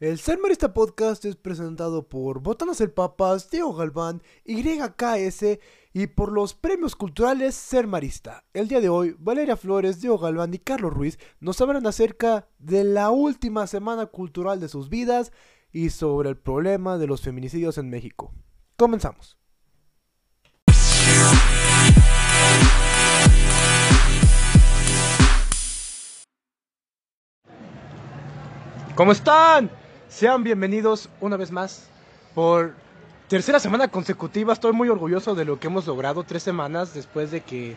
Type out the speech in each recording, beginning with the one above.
El Ser Marista Podcast es presentado por Botanas el Papas, Diego Galván, YKS y por los premios culturales Ser Marista. El día de hoy, Valeria Flores, Diego Galván y Carlos Ruiz nos hablan acerca de la última semana cultural de sus vidas y sobre el problema de los feminicidios en México. Comenzamos. ¿Cómo están? Sean bienvenidos una vez más por tercera semana consecutiva. Estoy muy orgulloso de lo que hemos logrado. Tres semanas después de que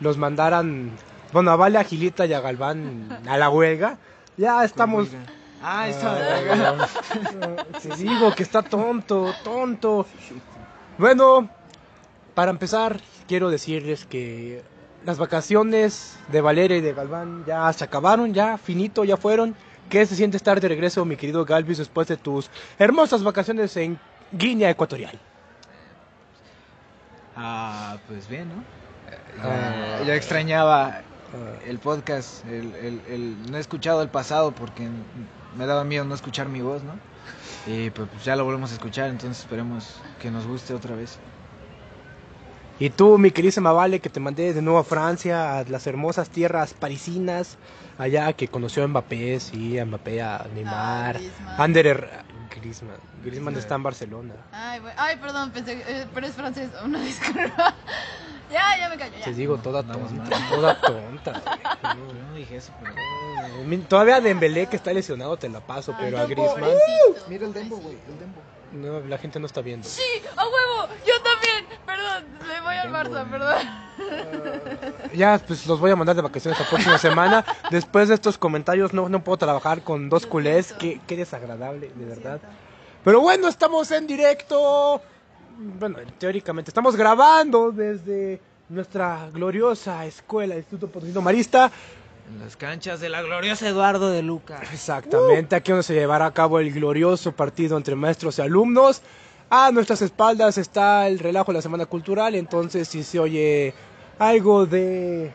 los mandaran, bueno, a Vale, a Gilita y a Galván a la huelga. Ya estamos... Ah, está Te digo que está tonto, tonto. Bueno, para empezar, quiero decirles que las vacaciones de Valeria y de Galván ya se acabaron, ya finito, ya fueron. ¿Qué se siente estar de regreso, mi querido Galvis, después de tus hermosas vacaciones en Guinea Ecuatorial? Ah, pues bien, ¿no? Ah. Ya, extrañaba el podcast, el, el- el- no he escuchado el pasado porque me daba miedo no escuchar mi voz, ¿no? Y pues ya lo volvemos a escuchar, entonces esperemos que nos guste otra vez. Y tú, mi queridísima Vale, que te mandé de nuevo a Francia, a las hermosas tierras parisinas, allá que conoció a Mbappé, sí, a Mbappé, a Neymar, Ah, Griezmann. Ander Her- Griezmann. Griezmann está en Barcelona. Ay, bueno. Ay, perdón, pensé, eh, pero es francés, una disculpa. ya, ya me callo, ya. Te digo, toda tonta, toda tonta. Yo no dije eso, pero... Todavía Dembélé que está lesionado te la paso, Ay, pero a Griezmann Mira el Dembo, güey, el Dembo. No, la gente no está viendo. Sí, a huevo, yo también. Perdón, le voy al Barça, perdón. Ya, pues los voy a mandar de vacaciones la próxima semana. Después de estos comentarios no, no puedo trabajar con dos culés. Qué, qué desagradable, de verdad. Pero bueno, estamos en directo. Bueno, teóricamente estamos grabando desde nuestra gloriosa escuela, Instituto Potosino Marista. En las canchas de la gloriosa Eduardo de Luca. Exactamente, aquí donde se llevará a cabo el glorioso partido entre maestros y alumnos. A nuestras espaldas está el relajo de la Semana Cultural, entonces si se oye algo de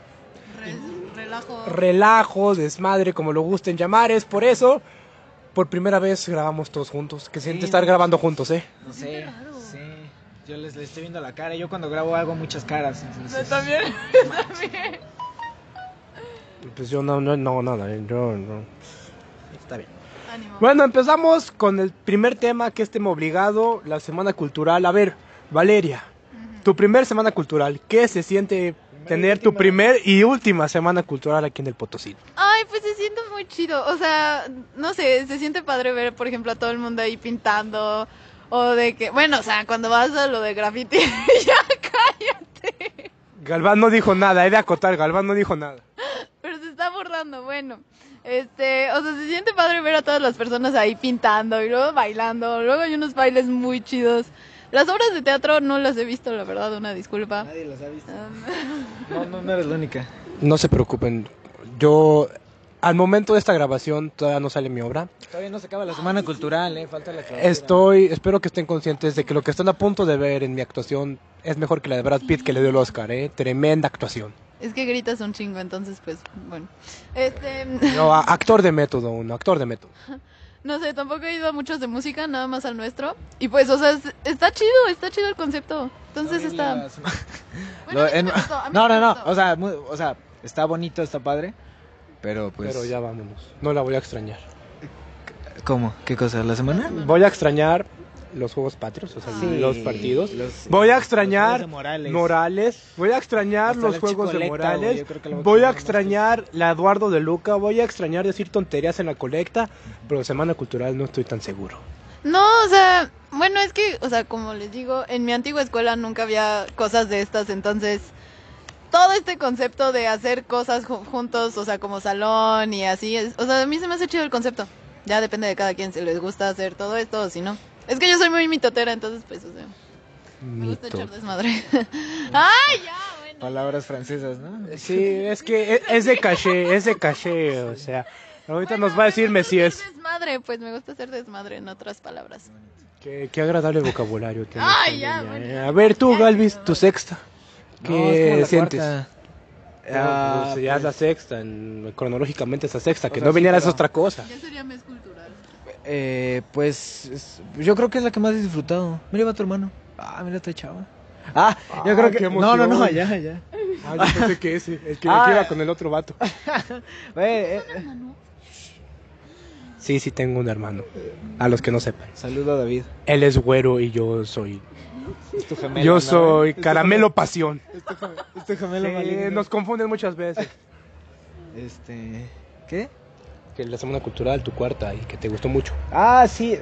Re- relajo. relajo, desmadre, como lo gusten llamar, es por eso. Por primera vez grabamos todos juntos. Que siente estar no. grabando juntos, ¿eh? No sé, sí. Yo les, les estoy viendo la cara. Yo cuando grabo hago muchas caras. entonces- Yo también, también. Pues yo no, no, no, nada, eh, yo no. Está bien. Ánimo. Bueno, empezamos con el primer tema que es tema obligado, la semana cultural. A ver, Valeria, tu primer semana cultural, ¿qué se siente tener tu primer y última semana cultural aquí en el Potosí? Ay, pues se siente muy chido. O sea, no sé, se siente padre ver, por ejemplo, a todo el mundo ahí pintando. O de que, bueno, o sea, cuando vas a lo de graffiti, ya cállate. Galván no dijo nada, he de acotar, Galván no dijo nada. Pero se está borrando, bueno. Este, o sea, se siente padre ver a todas las personas ahí pintando y luego bailando. Luego hay unos bailes muy chidos. Las obras de teatro no las he visto, la verdad, una disculpa. Nadie las ha visto. Um, No, no, no eres la única. No se preocupen, yo al momento de esta grabación todavía no sale mi obra. Todavía no se acaba la semana cultural, eh. Falta la. Estoy, espero que estén conscientes de que lo que están a punto de ver en mi actuación es mejor que la de Brad Pitt que le dio el Oscar, ¿eh? Tremenda actuación. Es que gritas un chingo, entonces, pues, bueno. Este, No, actor de método, uno, actor de método. no sé, tampoco he ido a muchos de música, nada más al nuestro. Y pues, o sea, es- está chido, está chido el concepto. Entonces está... Las- Bueno, en- gustó, No, no, no. O sea, mu- o sea, está bonito, está padre. Pero pues. Pero ya vámonos, no la voy a extrañar. ¿Cómo? ¿Qué cosa? ¿La semana? Voy a extrañar los Juegos Patrios, o sea, Sí. los partidos. Los- Voy a extrañar Morales. Morales, voy a extrañar Hasta los juegos de Morales, voy a voy a extrañar la Eduardo de Luca, voy a extrañar decir tonterías en la colecta, pero Semana Cultural no estoy tan seguro. No, o sea, bueno, es que, o sea, como les digo, en mi antigua escuela nunca había cosas de estas, entonces todo este concepto de hacer cosas ju- juntos, o sea, como salón y así, es, o sea, a mí se me hace chido el concepto. Ya depende de cada quien si les gusta hacer todo esto o si no. Es que yo soy muy mitotera, entonces pues, o sea, me gusta echar desmadre. ¡Ay, ya, bueno! Palabras francesas, ¿no? Sí, es que es, es de caché, es de caché, o sea, ahorita Bueno, nos va a decir me gusta Mesías. hacer desmadre, pues me gusta hacer desmadre en otras palabras. Qué, qué agradable vocabulario tiene Ay, esta ya, bueno, eh. A ver tú, Galvis, tu sexta. No, ¿Qué es como la sientes? cuarta. Ah, Ah, pues ya es la pues, sexta, en- cronológicamente es la sexta, O que sea, no sí, vinieras pero- otra cosa. Ya sería mes cultural. Eh, pues es- yo creo que es la que más he disfrutado. Mira, va tu hermano. Ah, mira, está chava. Ah, yo Ah, creo qué que. No, no, no, ya, ya. Ah, yo pensé que ese, el que Ah. iba con el otro vato. Eh, eh, eh. Sí, sí tengo un hermano. A los que no sepan. Saludo a David. Él es güero y yo soy. Es tu gemelo. yo ¿no? soy Es tu caramelo pasión. gemelo- Es tu gemelo Sí, maligno. nos confunden muchas veces. Este. ¿Qué? Que la semana cultural, tu cuarta, y que te gustó mucho. Ah, sí.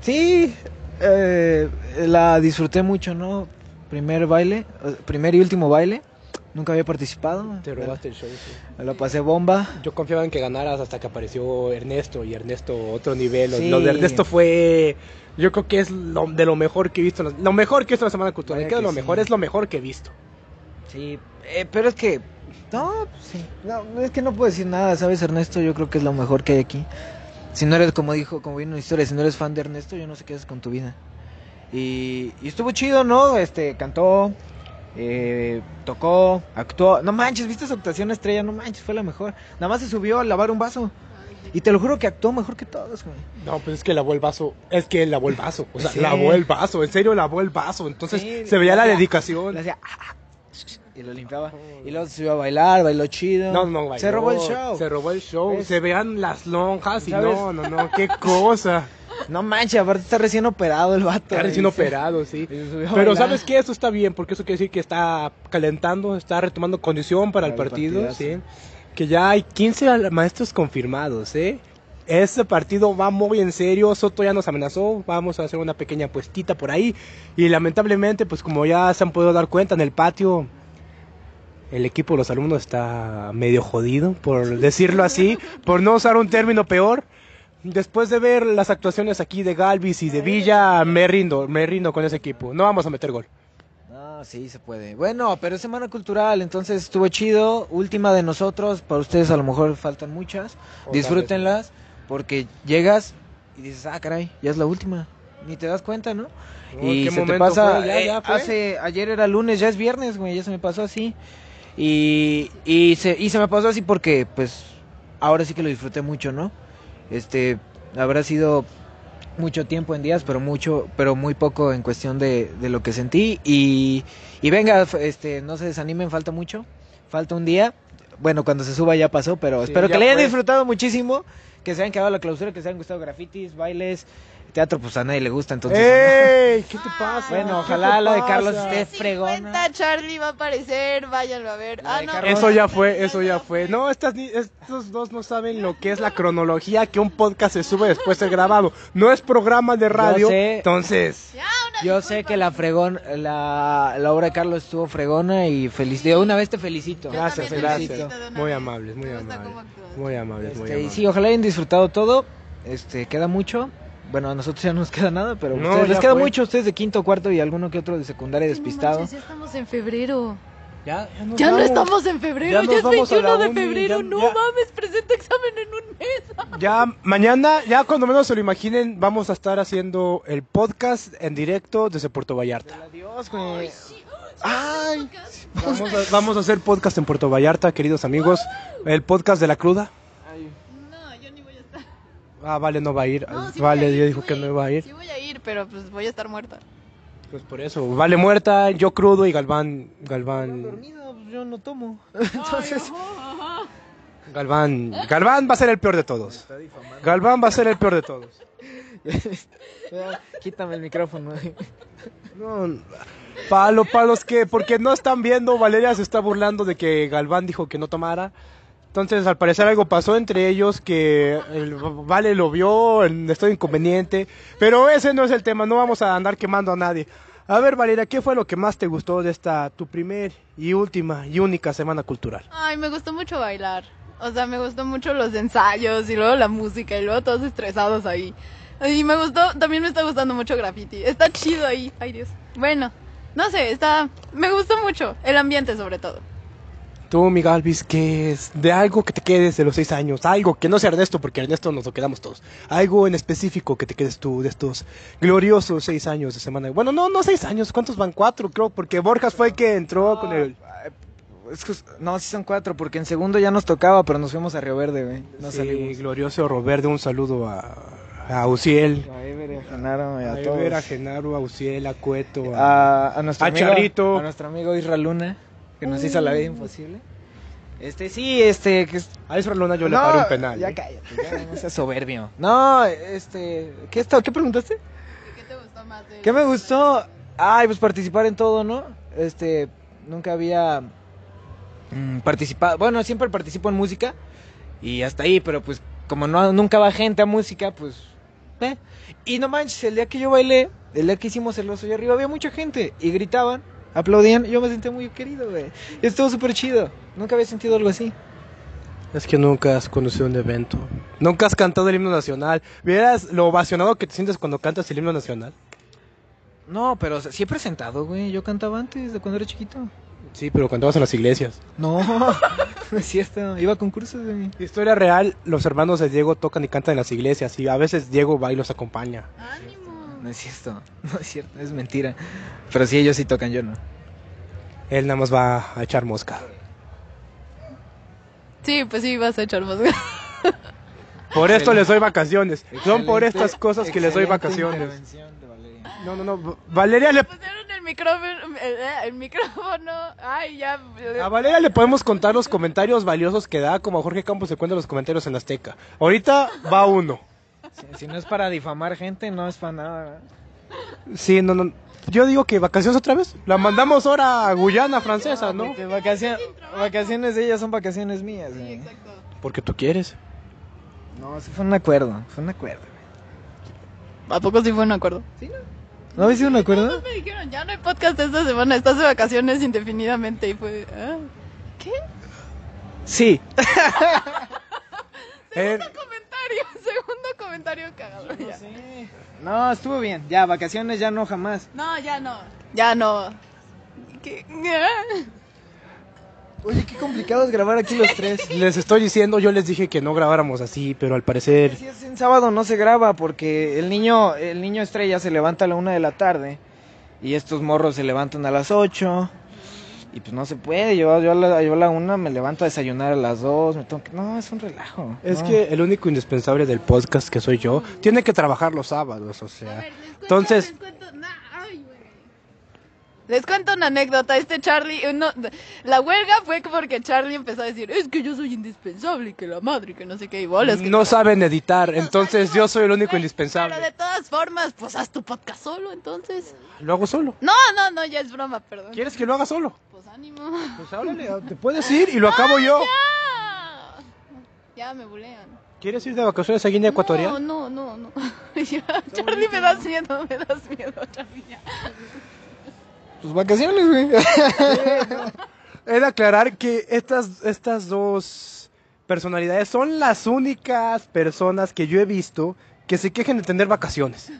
Sí. eh, la disfruté mucho, ¿no? Primer baile. eh, Primer y último baile. Nunca había participado. Te robaste el show. sí. Me lo pasé bomba. Yo confiaba en que ganaras hasta que apareció Ernesto y Ernesto otro nivel. Lo- Sí. Lo de Ernesto fue, yo creo que es lo, de lo mejor que he visto. Lo mejor que he visto en la Semana Cultural. Vaya ¿Qué es que lo sí. mejor? Es lo mejor que he visto. Sí, eh, pero es que. No, pues sí. No, es que no puedo decir nada, ¿sabes, Ernesto? Yo creo que es lo mejor que hay aquí. Si no eres, como dijo, como vino una historia, si no eres fan de Ernesto, yo no sé qué haces con tu vida. Y, y estuvo chido, ¿no? Este, cantó, eh, tocó, actuó. No manches, ¿viste su actuación estrella? No manches, fue la mejor. Nada más se subió a lavar un vaso. Y te lo juro que actuó mejor que todos, güey. No, pues es que lavó el vaso. Es que lavó el vaso. O sea, Sí. lavó el vaso. En serio, lavó el vaso. Entonces Sí, se veía la dedicación. Hacía, "Ah, ah", y lo limpiaba. Y luego se subió a bailar, bailó chido. No, no, bailó. Se robó el show. Se robó el show. ¿Ves? Se vean las lonjas y ¿Sabes? no, no, no. Qué cosa. No manches, aparte está recién operado el vato. Está recién operado, sí. Pero. ¿sabes qué? Eso está bien, porque eso quiere decir que está calentando, está retomando condición para, el partido, sí. Que ya hay 15 al- maestros confirmados, ¿eh? Ese partido va muy en serio, Soto ya nos amenazó, vamos a hacer una pequeña puestita por ahí. Y lamentablemente, pues como ya se han podido dar cuenta en el patio, el equipo de los alumnos está medio jodido, por decirlo así, por no usar un término peor. Después de ver las actuaciones aquí de Galvis y de Villa, me rindo, me rindo con ese equipo. No vamos a meter gol. No, sí se puede. Bueno, pero es semana cultural, entonces estuvo chido. Última de nosotros, para ustedes a lo mejor faltan muchas. Disfrútenlas, porque llegas y dices, ah, caray, ya es la última. Ni te das cuenta, ¿no? No, y ¿qué se te pasa. ¿Ya, eh, ya fue? hace, ayer era lunes, ya es viernes, güey, ya se me pasó así. Y, y, se, y se me pasó así porque, pues, ahora sí que lo disfruté mucho, ¿no? Este, habrá sido mucho tiempo en días, pero mucho, pero muy poco en cuestión de, de lo que sentí. Y, y venga, este, no se desanimen, falta mucho, falta un día. Bueno, cuando se suba ya pasó, pero Sí, espero que le hayan fue. disfrutado muchísimo, que se hayan quedado a la clausura, que se hayan gustado grafitis, bailes, teatro, pues a nadie le gusta, entonces. ¡Ey! ¿Qué te pasa? Bueno, ¿Qué ojalá la de? Carlos esté fregona. 50 Charlie va a aparecer, váyanlo a ver. Ah, de no. Carlos. Eso ya fue, eso ya fue. No, estas, ni- estos dos no saben lo que es la cronología que un podcast se sube después de grabado. No es programa de radio. sé. Entonces, Ya, una Yo disculpa. sé que la fregón, la, la obra de Carlos estuvo fregona y feliz. De una vez te felicito. Yo gracias, también te gracias. felicito de una Muy vez. amables, muy Me gusta amables. cómo actúas. Muy amables, muy Este, y amables. sí, ojalá hayan disfrutado todo. Este, queda mucho. Bueno, a nosotros ya no nos queda nada, pero a No, ustedes les queda fue. mucho. Ustedes de quinto, cuarto y alguno que otro de secundaria Ay, no despistado. manches, ya estamos en febrero. Ya, ya nos Ya no vamos. estamos en febrero, Ya ya, es vamos a la 21 de febrero. ya- no ya. mames, presento examen en un mes. Ya mañana, ya cuando menos se lo imaginen, vamos a estar haciendo el podcast en directo desde Puerto Vallarta. Adiós, güey. Ay, Vamos a, vamos a hacer podcast en Puerto Vallarta, queridos amigos. El podcast de la cruda. No, yo ni voy a estar. Ah, vale, no va a ir. No, sí vale, a ir, sí dijo que no iba a ir. Sí voy a ir, pero pues voy a estar muerta. Pues por eso, vale muerta, yo crudo y Galván, Galván, Dormido, pues yo no tomo. Entonces, Galván, Galván va a ser el peor de todos. Galván va a ser el peor de todos. Quítame el micrófono. No, palo, palos que, porque no están viendo, Valeria se está burlando de que Galván dijo que no tomara. Entonces, al parecer algo pasó entre ellos que el Vale lo vio estado inconveniente. Pero ese no es el tema, no vamos a andar quemando a nadie. A ver, Valeria, ¿qué fue lo que más te gustó de esta, tu primer y última y única semana cultural? Ay, me gustó mucho bailar. O sea, me gustó mucho los ensayos y luego la música y luego todos estresados ahí. Y me gustó, también me está gustando mucho graffiti. Está chido ahí. Ay, Dios. Bueno, no sé, está, me gustó mucho. El ambiente sobre todo. Tú, mi Galvis, ¿qué es? De algo que te quedes de los seis años, algo que no sea Ernesto, porque Ernesto nos lo quedamos todos. Algo en específico que te quedes tú de estos gloriosos seis años de semana. Bueno, no, no seis años, ¿cuántos van? Cuatro, creo, porque Borjas fue el que entró con el... Es que- no, sí son cuatro, porque en segundo ya nos tocaba, pero nos fuimos a Río Verde, güey. No Sí, salimos. glorioso Robert, un saludo a, a Uciel, A Ever, a Genaro a, a todos. Ever, a Genaro, a Uciel, a Cueto, a... a, a nuestro amigo, Charrito. a nuestro amigo Isra Luna, que nos hizo la vida imposible. Este, sí, este, que es- a Isra Luna yo le paro un penal. Ya ¿eh? cállate, ya no seas soberbio. No, este, ¿qué está, qué preguntaste? ¿Qué te gustó más de ¿Qué me gustó? Ay, pues participar en todo, ¿no? Este, nunca había mm, participado, bueno, siempre participo en música y hasta ahí, pero pues como no nunca va gente a música, pues eh. Y no manches, el día que yo bailé, el día que hicimos el oso allá arriba había mucha gente y gritaban, aplaudían, y yo me sentí muy querido, güey. Y estuvo súper chido. Nunca había sentido algo así. Es que nunca has conocido un evento. Nunca has cantado el himno nacional. ¿Vieras lo ovacionado que te sientes cuando cantas el himno nacional? No, pero o sea, sí he presentado, güey. Yo cantaba antes de cuando era chiquito. Sí, pero cuando vas a las iglesias. No, no es cierto. Iba a concursos, güey. Historia real, los hermanos de Diego tocan y cantan en las iglesias y a veces Diego va y los acompaña. ánimo? No es cierto, no es cierto, es mentira. Pero sí, ellos sí tocan, yo no. Él nada más va a echar mosca. Sí, pues sí, vas a echar más. Por esto les doy vacaciones. Son por estas cosas que les doy vacaciones. No, no, no. Valeria le... Pusieron el micrófono, el, el micrófono. Ay, ya. A Valeria le podemos contar los comentarios valiosos que da, como a Jorge Campos se cuenta los comentarios en Azteca. Ahorita va uno. Si, si no es para difamar gente, no es para nada. ¿verdad? Sí, no, no. Yo digo que vacaciones otra vez. La mandamos ahora a Guyana francesa, ¿no? Porque vacaciones, vacaciones de ellas son vacaciones mías. güey. Exacto. Porque tú quieres. No, sí fue un acuerdo, fue un acuerdo. ¿A poco sí fue un acuerdo? ¿No habéis sido un acuerdo? Todos me dijeron, ya no hay podcast esta semana, estás de vacaciones indefinidamente. Y fue, ah, ¿qué? Sí. Eh, Comentario, segundo comentario cagado. ya. No, estuvo bien. Ya, vacaciones ya no jamás. No, ya no. Ya no. ¿Qué? Oye, qué complicado es grabar aquí los tres. les estoy diciendo, yo les dije que no grabáramos así, pero al parecer... Si es en sábado no se graba porque el niño, el niño estrella se levanta a la una de la tarde y estos morros se levantan a las ocho y pues no se puede. Yo, yo, a la, yo a la una me levanto a desayunar a las dos. Me tengo que... No, es un relajo. Es no. que el único indispensable del podcast que soy yo tiene que trabajar los sábados, o sea. Entonces, Les cuento, nah, ay, güey. Les cuento una anécdota. Este Charlie, uno, la huelga fue porque Charlie empezó a decir: Es que yo soy indispensable, y que la madre, que no sé qué, y bolas. que no saben editar, entonces yo soy el único Güey, indispensable. Pero de todas formas, pues haz tu podcast solo, entonces. Lo hago solo. No, no, no, ya es broma, perdón. ¿Quieres que lo haga solo? Pues ánimo. Pues háblale, te puedes ir y lo acabo yo. Ya. Ya me bulean. ¿Quieres ir de vacaciones a Guinea Ecuatorial? No, no, no, no. Ya, Charlie, me das miedo, me das miedo, Charlie. ya. Pues vacaciones, güey. He de aclarar que estas, estas dos personalidades son las únicas personas que yo he visto que se quejen de tener vacaciones.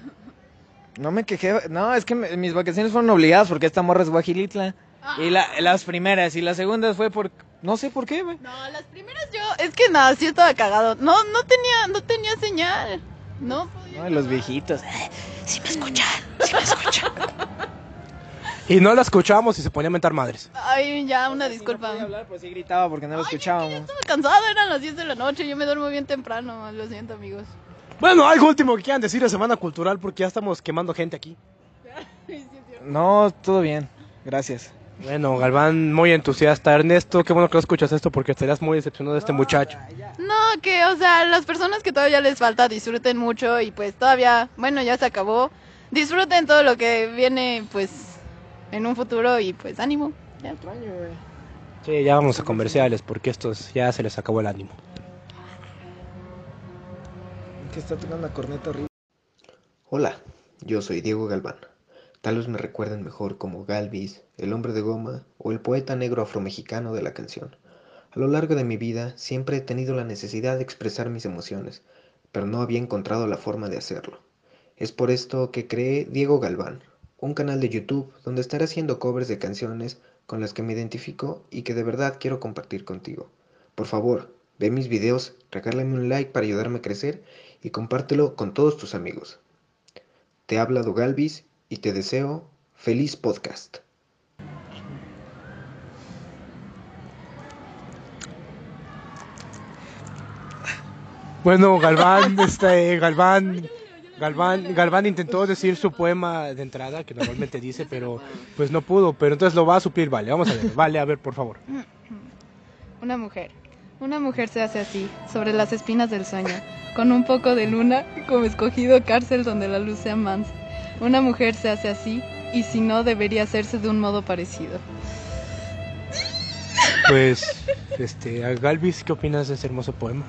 No me quejé. No, es que me- mis vacaciones fueron obligadas porque esta morra es Guajilitla. Y la, las primeras y las segundas fue por... No sé por qué, güey. No, las primeras yo, es que nada, sí estaba cagado. No, no tenía, no tenía señal. No podía. No, y los viejitos. Y no la escuchábamos y se ponía a mentar madres. Ay, ya, una disculpa. No podía hablar, pues sí gritaba porque no lo escuchábamos. Estaba cansado, eran las 10 de la noche, yo me duermo bien temprano, lo siento amigos. Bueno, algo último que quieran decir de Semana Cultural porque ya estamos quemando gente aquí. No, todo bien. Gracias. Bueno, Galván muy entusiasta. Ernesto, qué bueno que no escuchas esto porque estarías muy decepcionado de este muchacho. No, que, o sea, las personas que todavía les falta disfruten mucho y pues todavía, bueno, ya se acabó. Disfruten todo lo que viene, pues, en un futuro y pues ánimo. Ya. Sí, ya vamos a comerciales porque estos ya se les acabó el ánimo. Que está tocando la corneta horrible. Hola, yo soy Diego Galván. Tal vez me recuerden mejor como Galvis, el hombre de goma o el poeta negro afromexicano de la canción. A lo largo de mi vida siempre he tenido la necesidad de expresar mis emociones, pero no había encontrado la forma de hacerlo. Es por esto que creé Diego Galván, un canal de YouTube donde estaré haciendo covers de canciones con las que me identifico y que de verdad quiero compartir contigo. Por favor, ve mis videos, regálame un like para ayudarme a crecer y compártelo con todos tus amigos. Te habla Galvis y te deseo feliz podcast. Bueno, Galván, este, Galván, Galván, Galván intentó decir su poema de entrada, que normalmente dice, pero pues no pudo. Pero entonces lo va a suplir, vale. Vamos a ver. Vale, a ver, por favor. Una mujer. Una mujer se hace así, sobre las espinas del sueño, con un poco de luna, como escogido cárcel donde la luz sea mansa. Una mujer se hace así, y si no, debería hacerse de un modo parecido. Pues, este, Galvis, ¿qué opinas de ese hermoso poema?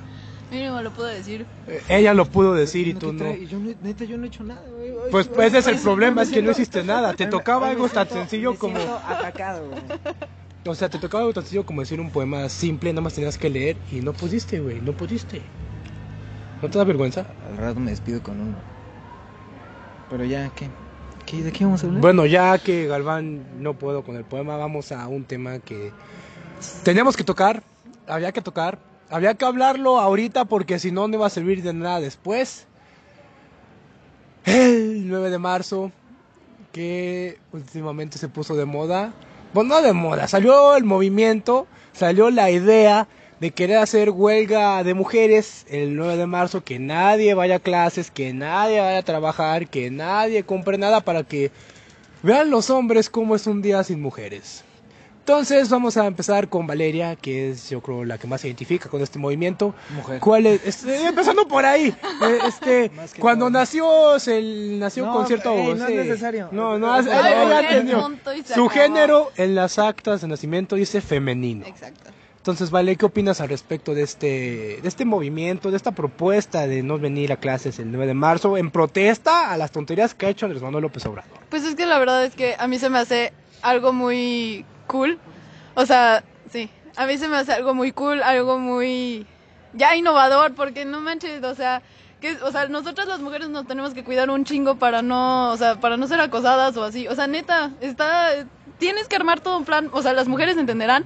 Mínimo lo puedo decir. Eh, ella lo pudo decir y No, tú ¿qué no. Yo, no- neta, yo no he hecho nada, güey. Pues hoy ese es el problema, es que no hiciste nada. Te tocaba algo tan sencillo como... atacado, güey. O sea, te tocaba algo tan sencillo como decir un poema simple, nada más tenías que leer y no pudiste, güey, no pudiste. ¿No te da vergüenza? Al rato me despido con uno. Pero ya, ¿qué? ¿Qué- ¿De qué vamos a hablar? Bueno, ya que Galván no puedo con el poema, vamos a un tema que teníamos que tocar, había que tocar, había que hablarlo ahorita porque si no, no iba a servir de nada después. El 9 de marzo, que últimamente se puso de moda, bueno, no de moda, salió el movimiento, salió la idea de querer hacer huelga de mujeres el 9 de marzo, que nadie vaya a clases, que nadie vaya a trabajar, que nadie compre nada para que vean los hombres cómo es un día sin mujeres. Entonces vamos a empezar con Valeria, que es yo creo la que más se identifica con este movimiento. Mujer. ¿Cuál es? Este, empezando por ahí. eh, Este, Más que cuando todo. nació, se nació No, con cierto. ey, no es necesario. No, no, Ay, Su género en las actas de nacimiento dice femenino. Exacto. Entonces, Vale, ¿qué opinas al respecto de este, de este movimiento, de esta propuesta de no venir a clases el 9 de marzo en protesta a las tonterías que ha hecho Andrés Manuel López Obrador? Pues es que la verdad es que a mí se me hace algo muy cool. O sea, sí, a mí se me hace algo muy cool, algo muy ya innovador, porque no manches, o sea, que, o sea, nosotras las mujeres nos tenemos que cuidar un chingo para no, o sea, para no ser acosadas o así. O sea, neta, está, tienes que armar todo un plan, o sea, las mujeres entenderán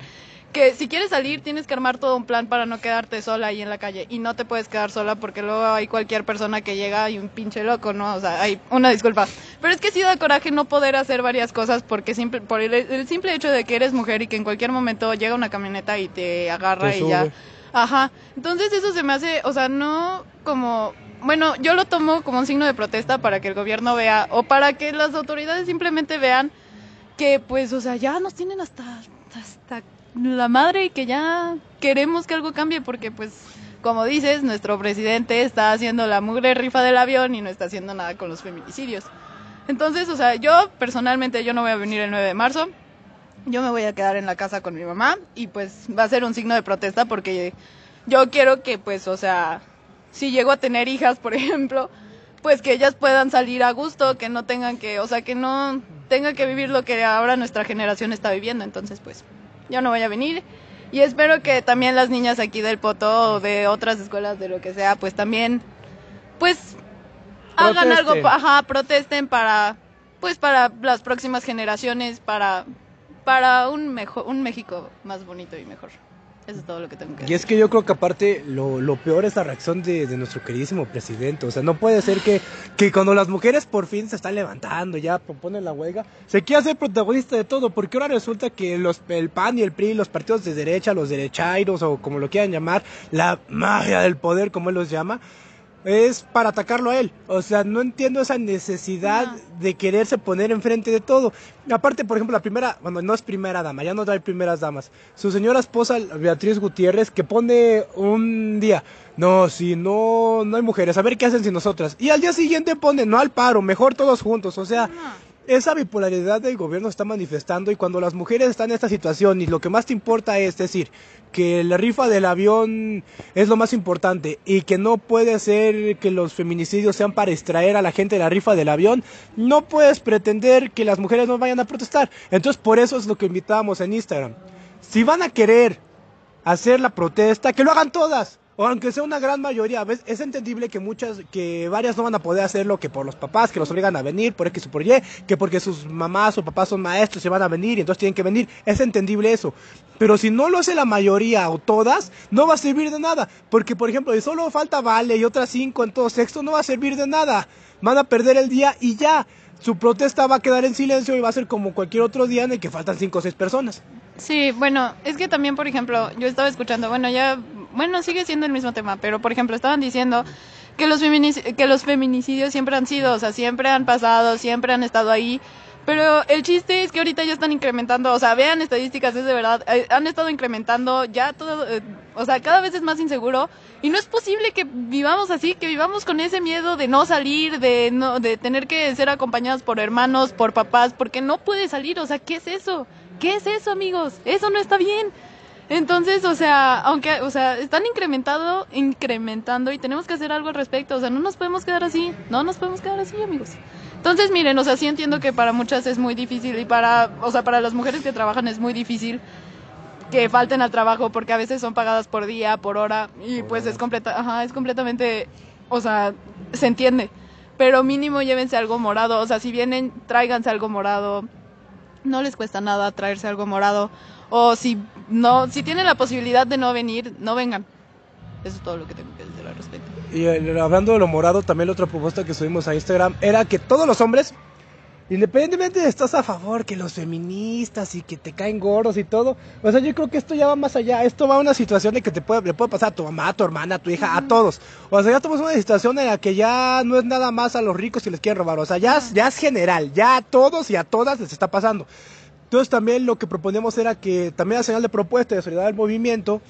que si quieres salir tienes que armar todo un plan para no quedarte sola ahí en la calle y no te puedes quedar sola porque luego hay cualquier persona que llega y un pinche loco, ¿no? O sea, hay una disculpa. Pero es que sí da coraje no poder hacer varias cosas porque simple, por el, el simple hecho de que eres mujer y que en cualquier momento llega una camioneta y te agarra Te y ya. Ajá. Entonces eso se me hace, o sea, no como bueno, yo lo tomo como un signo de protesta para que el gobierno vea o para que las autoridades simplemente vean que pues, o sea, ya nos tienen hasta hasta la madre y que ya queremos que algo cambie porque pues como dices, nuestro presidente está haciendo la mugre rifa del avión y no está haciendo nada con los feminicidios. Entonces, o sea, yo personalmente yo no voy a venir el 9 de marzo. Yo me voy a quedar en la casa con mi mamá y pues va a ser un signo de protesta porque yo quiero que pues, o sea, si llego a tener hijas, por ejemplo, pues que ellas puedan salir a gusto, que no tengan que, o sea, que no tengan que vivir lo que ahora nuestra generación está viviendo. Entonces, pues, yo no voy a venir. Y espero que también las niñas aquí del Poto o de otras escuelas, de lo que sea, pues también, pues, hagan algo, ajá, protesten para, pues, para las próximas generaciones, para, para un mejor, un México más bonito y mejor. Eso es todo lo que tengo que Y decir. es que yo creo que aparte lo, lo peor es la reacción de, de nuestro queridísimo presidente. O sea, no puede ser que, que cuando las mujeres por fin se están levantando, ya proponen la huelga, se quiera ser protagonista de todo. Porque ahora resulta que los, el PAN y el PRI, los partidos de derecha, los derechairos o como lo quieran llamar, la magia del poder, como él los llama, es para atacarlo a él. O sea, no entiendo esa necesidad No. de quererse poner enfrente de todo. Aparte, por ejemplo, la primera, bueno, no es primera dama, ya no hay primeras damas. Su señora esposa, Beatriz Gutiérrez, que pone un día, no, si no, no hay mujeres, a ver qué hacen sin nosotras. Y al día siguiente pone, no al paro, mejor todos juntos. O sea, esa bipolaridad del gobierno está manifestando y cuando las mujeres están en esta situación y lo que más te importa es decir que la rifa del avión es lo más importante y que no puede ser que los feminicidios sean para extraer a la gente de la rifa del avión, no puedes pretender que las mujeres no vayan a protestar. Entonces por eso es lo que invitábamos en Instagram. Si van a querer hacer la protesta, que lo hagan todas. O aunque sea una gran mayoría, ¿ves? es entendible que muchas, que varias no van a poder hacerlo, que por los papás, que los obligan a venir, por X o por Y, que porque sus mamás o papás son maestros se van a venir y entonces tienen que venir, es entendible eso. Pero si no lo hace la mayoría o todas, no va a servir de nada. Porque, por ejemplo, si solo falta Vale y otras cinco en todo sexto, no va a servir de nada. Van a perder el día y ya. Su protesta va a quedar en silencio y va a ser como cualquier otro día en el que faltan cinco o seis personas. Sí, bueno, es que también, por ejemplo, yo estaba escuchando, bueno, ya, bueno, sigue siendo el mismo tema, pero por ejemplo, estaban diciendo que los, que los feminicidios siempre han sido, o sea, siempre han pasado, siempre han estado ahí. Pero el chiste es que ahorita ya están incrementando, o sea, vean estadísticas, es de verdad, eh, han estado incrementando, ya todo, eh, o sea, cada vez es más inseguro y no es posible que vivamos así, que vivamos con ese miedo de no salir, de no, de tener que ser acompañados por hermanos, por papás, porque no puede salir, o sea, ¿qué es eso? ¿Qué es eso, amigos? Eso no está bien. Entonces, o sea, aunque, o sea, están incrementado, incrementando y tenemos que hacer algo al respecto. O sea, no nos podemos quedar así, no nos podemos quedar así, amigos. Entonces, miren, o sea, sí entiendo que para muchas es muy difícil y para, o sea, para las mujeres que trabajan es muy difícil que falten al trabajo porque a veces son pagadas por día, por hora y pues es completa, ajá, es completamente, o sea, se entiende. Pero mínimo llévense algo morado, o sea, si vienen, tráiganse algo morado. No les cuesta nada traerse algo morado o si no, si tienen la posibilidad de no venir, no vengan. Eso es todo lo que tengo que decir al respecto. Y eh, hablando de lo morado, también la otra propuesta que subimos a Instagram era que todos los hombres, independientemente de estás a favor, que los feministas y que te caen gordos y todo, o sea, yo creo que esto ya va más allá. Esto va a una situación de que te puede, le puede pasar a tu mamá, a tu hermana, a tu hija, a todos. O sea, ya estamos en una situación en la que ya no es nada más a los ricos que les quieren robar. O sea, ya, ya es general, ya a todos y a todas les está pasando. Entonces también lo que proponemos era que también la señal de propuesta de solidaridad del movimiento,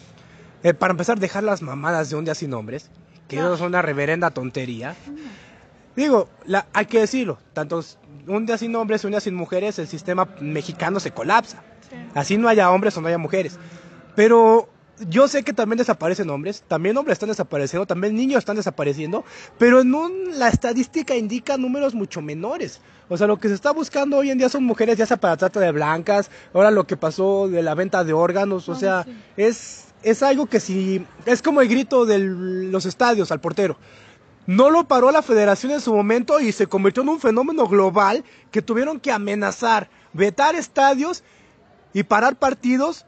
eh, para empezar, dejar las mamadas de un día sin nombres, que eso es una reverenda tontería. Digo, la, hay que decirlo, tanto un día sin hombres y un día sin mujeres, el sistema mexicano se colapsa. Así no haya hombres o no haya mujeres. Pero yo sé que también desaparecen hombres, también hombres están desapareciendo, también niños están desapareciendo, pero en un- la estadística indica números mucho menores. O sea, lo que se está buscando hoy en día son mujeres, ya sea para trata de blancas, ahora lo que pasó de la venta de órganos, o Ah, sea, sí. es, es algo que si, es como el grito de los estadios al portero. No lo paró la federación en su momento y se convirtió en un fenómeno global que tuvieron que amenazar, vetar estadios y parar partidos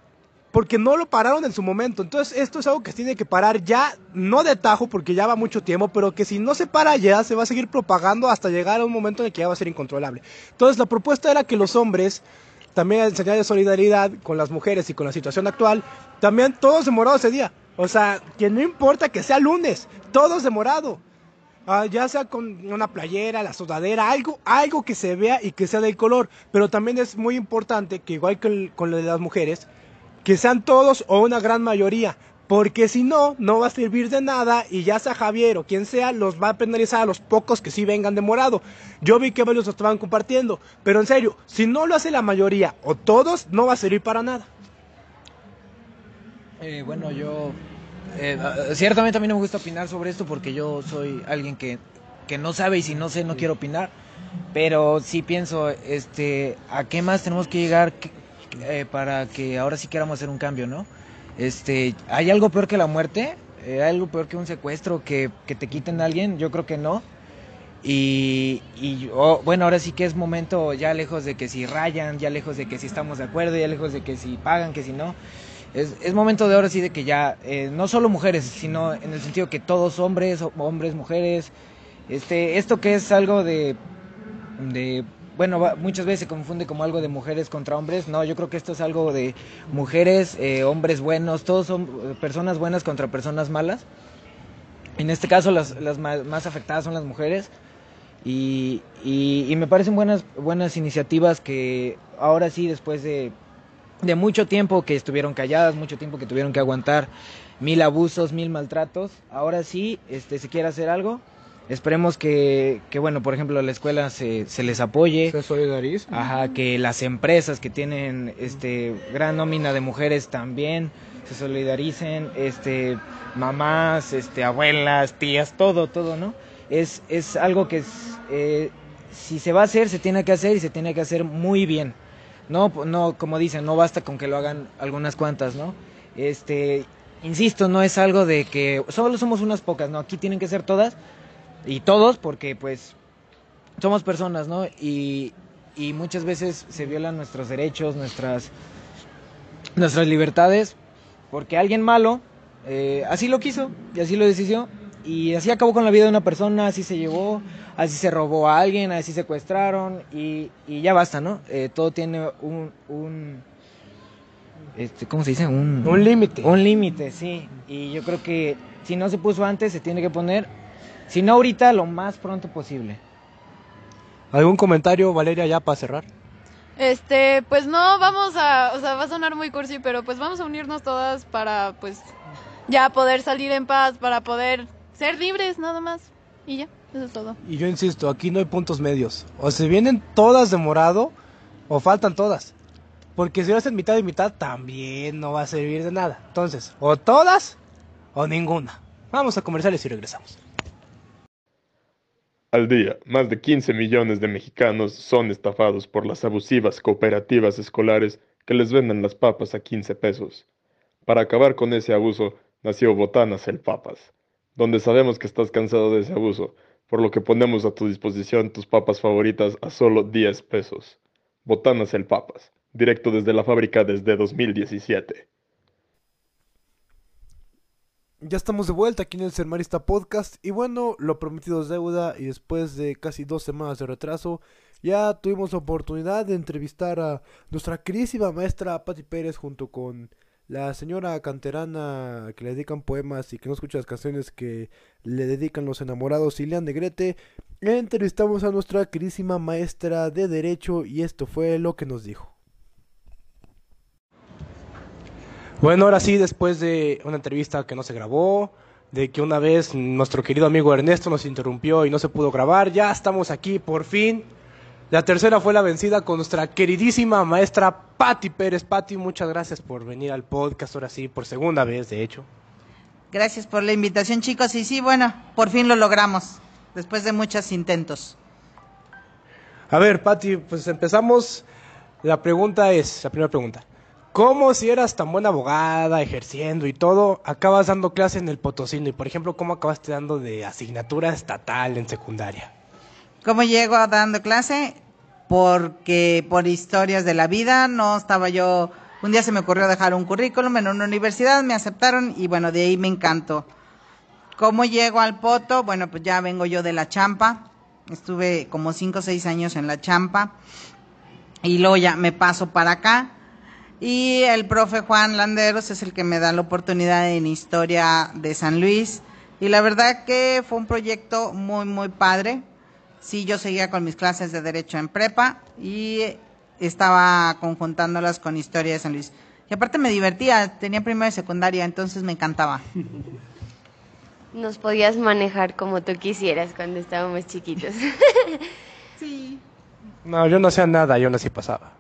porque no lo pararon en su momento. Entonces esto es algo que se tiene que parar ya, no de tajo porque ya va mucho tiempo, pero que si no se para ya se va a seguir propagando hasta llegar a un momento en el que ya va a ser incontrolable. Entonces la propuesta era que los hombres, también en señal de solidaridad con las mujeres y con la situación actual, también todos de morado ese día. O sea, que no importa que sea lunes, todos de morado. Ah, ya sea con una playera, la sudadera, algo, algo que se vea y que sea del color. Pero también es muy importante que igual que con lo de las mujeres, que sean todos o una gran mayoría. Porque si no, no va a servir de nada y ya sea Javier o quien sea, los va a penalizar a los pocos que sí vengan de morado. Yo vi que varios lo estaban compartiendo. Pero en serio, si no lo hace la mayoría o todos, no va a servir para nada. Eh, bueno, yo eh, ah, ciertamente a mí no me gusta opinar sobre esto porque yo soy alguien que, que no sabe y si no sé no quiero opinar, pero sí pienso, este, ¿a qué más tenemos que llegar que- eh, para que ahora sí queramos hacer un cambio, no? Este, ¿hay algo peor que la muerte? Eh, ¿Hay algo peor que un secuestro, que, que te quiten a alguien? Yo creo que no. Y, y oh, bueno, ahora sí que es momento ya lejos de que si rayan, ya lejos de que si estamos de acuerdo, ya lejos de que si pagan, que si no. Es, es momento de ahora sí de que ya, eh, no solo mujeres, sino en el sentido que todos hombres, hombres, mujeres, este, esto que es algo de, de bueno, muchas veces se confunde como algo de mujeres contra hombres, no, yo creo que esto es algo de mujeres, eh, hombres buenos, todos son eh, personas buenas contra personas malas. En este caso las, más afectadas son las mujeres. Y, y, y me parecen buenas, buenas iniciativas que ahora sí, después de, de mucho tiempo que estuvieron calladas, mucho tiempo que tuvieron que aguantar mil abusos, mil maltratos, ahora sí este, se quiere hacer algo. Esperemos que, que bueno, por ejemplo, la escuela se, se les apoye. Se solidariza. Ajá, que las empresas que tienen este gran nómina de mujeres también se solidaricen, este mamás, este abuelas, tías, todo, todo, ¿no? Es, es algo que es, eh, si se va a hacer, se tiene que hacer y se tiene que hacer muy bien. No, no, como dicen, no basta con que lo hagan algunas cuantas, ¿no? Este, insisto, no es algo de que solo somos unas pocas, ¿no? Aquí tienen que ser todas y todos porque pues somos personas, ¿no? Y, y muchas veces se violan nuestros derechos, nuestras, nuestras libertades, porque alguien malo eh, así lo quiso y así lo decidió. Y así acabó con la vida de una persona, así se llevó, así se robó a alguien, así secuestraron y, y ya basta, ¿no? Eh, todo tiene un, un este, ¿cómo se dice? Un, Un límite. un límite, sí. Y yo creo que si no se puso antes, se tiene que poner. Si no ahorita, lo más pronto posible. ¿Algún comentario, Valeria, ya para cerrar? Este, pues no, vamos a, o sea, va a sonar muy cursi, pero pues vamos a unirnos todas para, pues, ya poder salir en paz, para poder ser libres, nada más. Y ya, eso es todo. Y yo insisto, aquí no hay puntos medios. O se vienen todas de morado o faltan todas. Porque si lo hacen mitad y mitad, también no va a servir de nada. Entonces, o todas o ninguna. Vamos a comerciales y regresamos. Al día, más de 15 millones de mexicanos son estafados por las abusivas cooperativas escolares que les venden las papas a 15 pesos. Para acabar con ese abuso, nació Botanas el Papas, donde sabemos que estás cansado de ese abuso, por lo que ponemos a tu disposición tus papas favoritas a solo 10 pesos. Botanas el Papas, directo desde la fábrica desde 2017. Ya estamos de vuelta aquí en el Ser Marista Podcast y bueno, lo prometido es deuda y después de casi dos semanas de retraso ya tuvimos la oportunidad de entrevistar a nuestra queridísima maestra Patti Pérez junto con la señora canterana que le dedican poemas y que no escucha las canciones que le dedican los enamorados Ilian Negrete. Entrevistamos a nuestra queridísima maestra de Derecho y esto fue lo que nos dijo. Bueno, ahora sí, después de una entrevista que no se grabó, de que una vez nuestro querido amigo Ernesto nos interrumpió y no se pudo grabar, ya estamos aquí por fin. La tercera fue la vencida con nuestra queridísima maestra Patti Pérez. Patti, muchas gracias por venir al podcast, ahora sí, por segunda vez, de hecho. Gracias por la invitación, chicos. Y sí, bueno, por fin lo logramos, después de muchos intentos. A ver, Patti, pues empezamos. La pregunta es, la primera pregunta. ¿Cómo si eras tan buena abogada, ejerciendo y todo, acabas dando clase en el Potosino? Y por ejemplo, ¿cómo acabaste dando de asignatura estatal en secundaria? ¿Cómo llego dando clase? Porque por historias de la vida no estaba yo... Un día se me ocurrió dejar un currículum en una universidad, me aceptaron y bueno, de ahí me encantó. ¿Cómo llego al Poto? Bueno, pues ya vengo yo de la Champa. Estuve como cinco o seis años en la Champa. Y luego ya me paso para acá y el profe Juan Landeros es el que me da la oportunidad en Historia de San Luis. Y la verdad que fue un proyecto muy, muy padre. Sí, yo seguía con mis clases de Derecho en prepa y estaba conjuntándolas con Historia de San Luis. Y aparte me divertía, tenía primera y secundaria, entonces me encantaba. Nos podías manejar como tú quisieras cuando estábamos chiquitos. sí. No, yo no hacía nada, yo no así pasaba.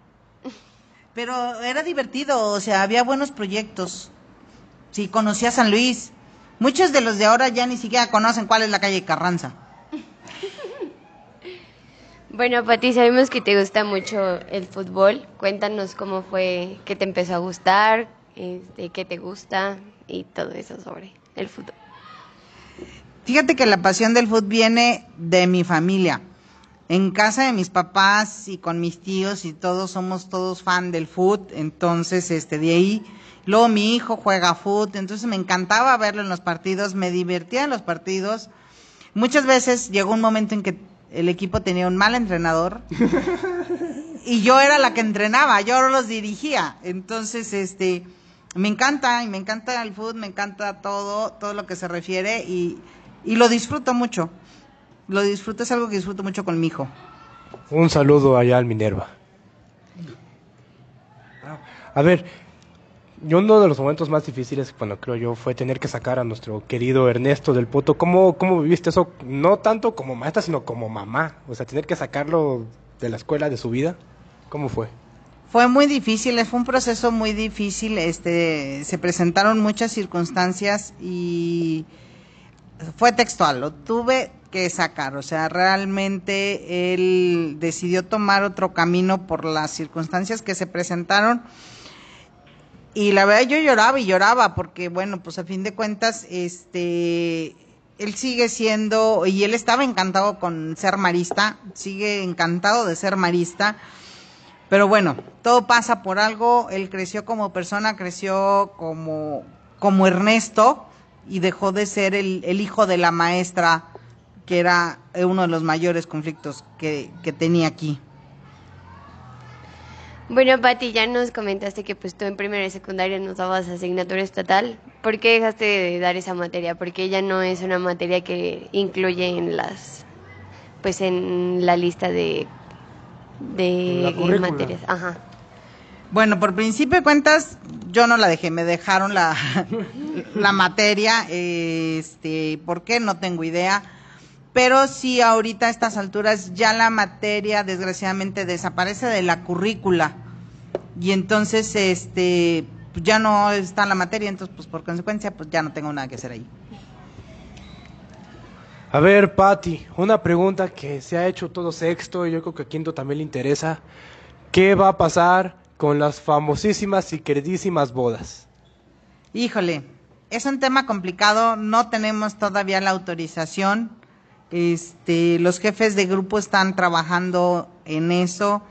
Pero era divertido, o sea, había buenos proyectos. Sí, conocí a San Luis. Muchos de los de ahora ya ni siquiera conocen cuál es la calle Carranza. Bueno, Pati, sabemos que te gusta mucho el fútbol. Cuéntanos cómo fue que te empezó a gustar, este, qué te gusta y todo eso sobre el fútbol. Fíjate que la pasión del fútbol viene de mi familia. En casa de mis papás y con mis tíos y todos somos todos fan del fútbol, entonces este de ahí luego mi hijo juega fútbol, entonces me encantaba verlo en los partidos, me divertía en los partidos. Muchas veces llegó un momento en que el equipo tenía un mal entrenador y yo era la que entrenaba, yo los dirigía. Entonces, este, me encanta y me encanta el fútbol, me encanta todo, todo lo que se refiere y, y lo disfruto mucho. Lo disfruto, es algo que disfruto mucho con mi hijo. Un saludo allá al Minerva. A ver, uno de los momentos más difíciles, bueno, creo yo, fue tener que sacar a nuestro querido Ernesto del Poto. ¿Cómo, ¿Cómo viviste eso? No tanto como maestra, sino como mamá. O sea, tener que sacarlo de la escuela, de su vida. ¿Cómo fue? Fue muy difícil, fue un proceso muy difícil. Este, se presentaron muchas circunstancias y fue textual. Lo tuve sacar. O sea, realmente él decidió tomar otro camino por las circunstancias que se presentaron. Y la verdad yo lloraba y lloraba porque bueno, pues a fin de cuentas, este, él sigue siendo, y él estaba encantado con ser marista, sigue encantado de ser marista, pero bueno, todo pasa por algo, él creció como persona, creció como, como Ernesto y dejó de ser el hijo de la maestra, que era uno de los mayores conflictos que, que tenía aquí. Bueno, Pati, ya nos comentaste que pues tú en primera y secundaria nos dabas asignatura estatal. ¿por qué dejaste de dar esa materia? Porque ella no es una materia que incluye en las, pues en la lista de, de materias. Ajá. Bueno, por principio de cuentas, yo no la dejé, me dejaron la, la materia, este, ¿por qué? No tengo idea. Pero sí, ahorita a estas alturas ya la materia desgraciadamente desaparece de la currícula. Y entonces, este, pues ya no está la materia, entonces, pues por consecuencia, pues ya no tengo nada que hacer ahí. A ver, Patti, una pregunta que se ha hecho todo sexto y yo creo que a quinto también le interesa. ¿Qué va a pasar con las famosísimas y queridísimas bodas? Híjole, es un tema complicado, no tenemos todavía la autorización. Este, los jefes de grupo están trabajando en eso.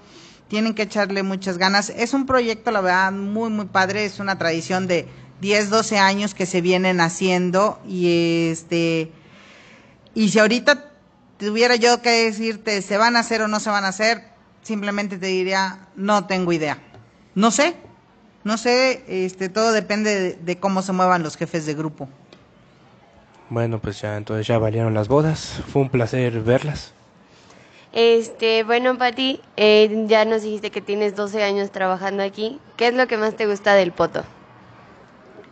Tienen que echarle muchas ganas. Es un proyecto, la verdad, muy, muy padre. Es una tradición de 10, 12 años que se vienen haciendo. Y este, y si ahorita tuviera yo que decirte, ¿se van a hacer o no se van a hacer? Simplemente te diría, no tengo idea. No sé, no sé, este, todo depende de, de cómo se muevan los jefes de grupo. Bueno, pues ya entonces ya valieron las bodas. Fue un placer verlas. Este, bueno, Pati, eh, ya nos dijiste que tienes 12 años trabajando aquí. ¿Qué es lo que más te gusta del poto?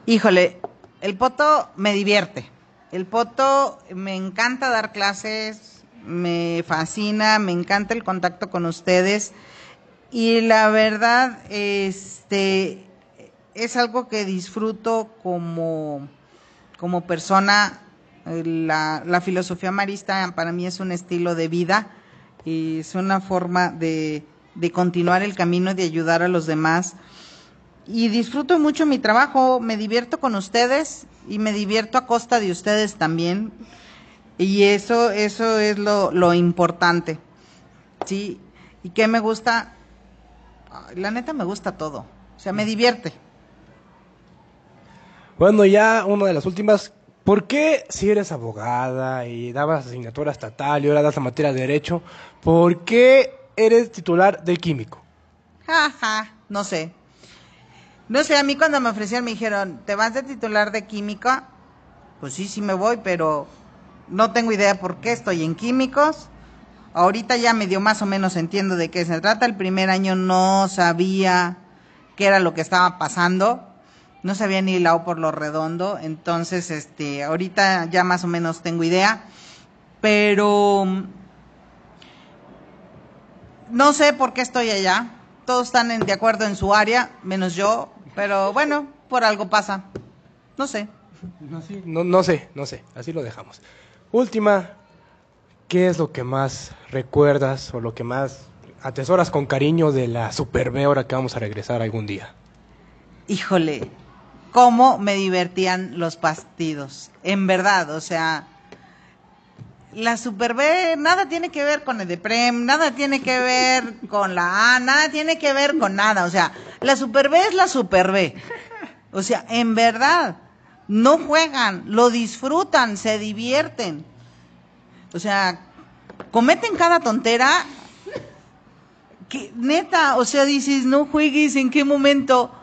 Híjole, el poto me divierte. El poto me encanta dar clases, me fascina, me encanta el contacto con ustedes y la verdad, este, es algo que disfruto como, como persona. La, la filosofía marista para mí es un estilo de vida y es una forma de, de continuar el camino y de ayudar a los demás y disfruto mucho mi trabajo, me divierto con ustedes y me divierto a costa de ustedes también. Y eso, eso es lo, lo importante. Sí, y que me gusta, la neta me gusta todo, o sea, me divierte. Bueno, ya una de las últimas. ¿Por qué si eres abogada y dabas asignatura estatal y ahora das la materia de derecho, por qué eres titular del químico? Jaja, no sé. No sé, a mí cuando me ofrecieron me dijeron, ¿te vas de titular de química? Pues sí, sí me voy, pero no tengo idea por qué estoy en químicos. Ahorita ya medio más o menos entiendo de qué se trata. El primer año no sabía qué era lo que estaba pasando. No sabía ni lado por lo redondo. Entonces, este, ahorita ya más o menos tengo idea. Pero no sé por qué estoy allá. Todos están en- de acuerdo en su área, menos yo. Pero bueno, por algo pasa. No sé. No, no sé, no sé, así lo dejamos. Última, ¿qué es lo que más recuerdas o lo que más atesoras con cariño de la Super B ahora que vamos a regresar algún día? Híjole, cómo me divertían los partidos. En verdad, o sea, la Super B nada tiene que ver con el Deprem, nada tiene que ver con la A, nada tiene que ver con nada. O sea, la Super B es la Super B. O sea, en verdad, no juegan, lo disfrutan, se divierten. O sea, cometen cada tontera que neta, o sea, dices, no juegues, ¿en qué momento?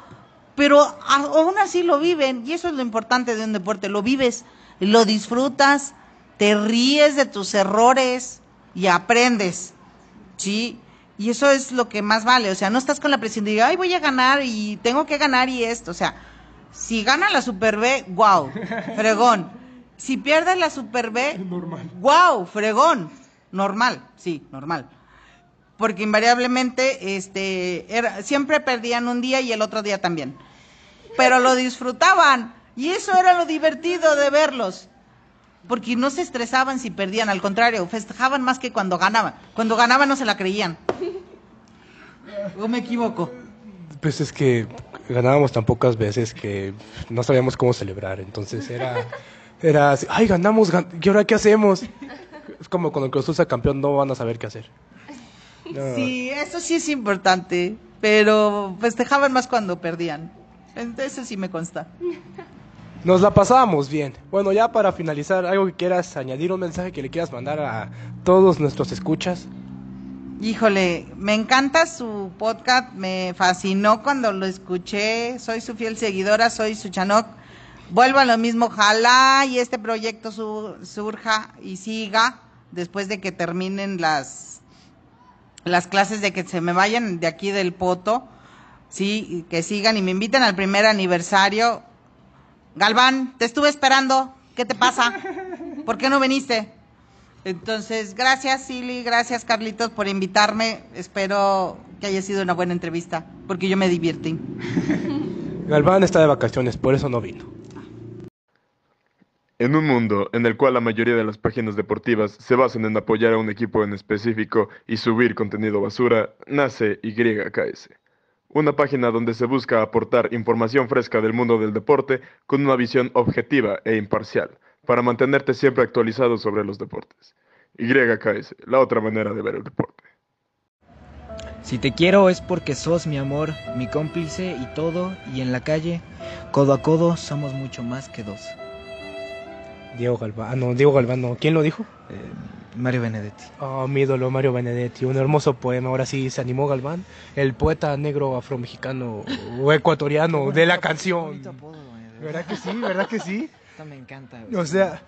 Pero aún así lo viven, y eso es lo importante de un deporte, lo vives, lo disfrutas, te ríes de tus errores y aprendes, ¿sí? Y eso es lo que más vale, o sea, no estás con la presión de, ay, voy a ganar y tengo que ganar y esto, o sea, si gana la Super B, wow, fregón. Si pierde la Super B, wow, fregón, normal, sí, normal porque invariablemente este era, siempre perdían un día y el otro día también. Pero lo disfrutaban y eso era lo divertido de verlos. Porque no se estresaban si perdían, al contrario, festejaban más que cuando ganaban. Cuando ganaban no se la creían. ¿O me equivoco? Pues es que ganábamos tan pocas veces que no sabíamos cómo celebrar, entonces era, era así, ay, ganamos, gan- ¿y ahora qué hacemos? Es como cuando el Cruz campeón no van a saber qué hacer. Sí, eso sí es importante, pero festejaban más cuando perdían. Eso sí me consta. Nos la pasábamos bien. Bueno, ya para finalizar, algo que quieras añadir, un mensaje que le quieras mandar a todos nuestros escuchas. Híjole, me encanta su podcast, me fascinó cuando lo escuché, soy su fiel seguidora, soy su chanoc, vuelvo a lo mismo, ojalá y este proyecto su- surja y siga después de que terminen las, las clases, de que se me vayan de aquí del Poto, sí, que sigan y me inviten al primer aniversario. Galván, te estuve esperando, ¿qué te pasa? ¿Por qué no viniste? Entonces, gracias Silly, gracias Carlitos por invitarme. Espero que haya sido una buena entrevista, porque yo me divertí. Galván está de vacaciones, por eso no vino. En un mundo en el cual la mayoría de las páginas deportivas se basan en apoyar a un equipo en específico y subir contenido basura, nace YKS. Una página donde se busca aportar información fresca del mundo del deporte con una visión objetiva e imparcial, para mantenerte siempre actualizado sobre los deportes. YKS, la otra manera de ver el deporte. Si te quiero es porque sos mi amor, mi cómplice y todo, y en la calle, codo a codo, somos mucho más que dos. Diego Galván, ah, no, Diego Galván, no. ¿Quién lo dijo? Eh, Mario Benedetti. Oh, mi ídolo Mario Benedetti, un hermoso poema. Ahora sí se animó Galván, el poeta negro afromexicano o ecuatoriano de la canción. Apodo, de verdad. ¿Verdad que sí? ¿Verdad que sí? Esta me encanta. güey. O sea,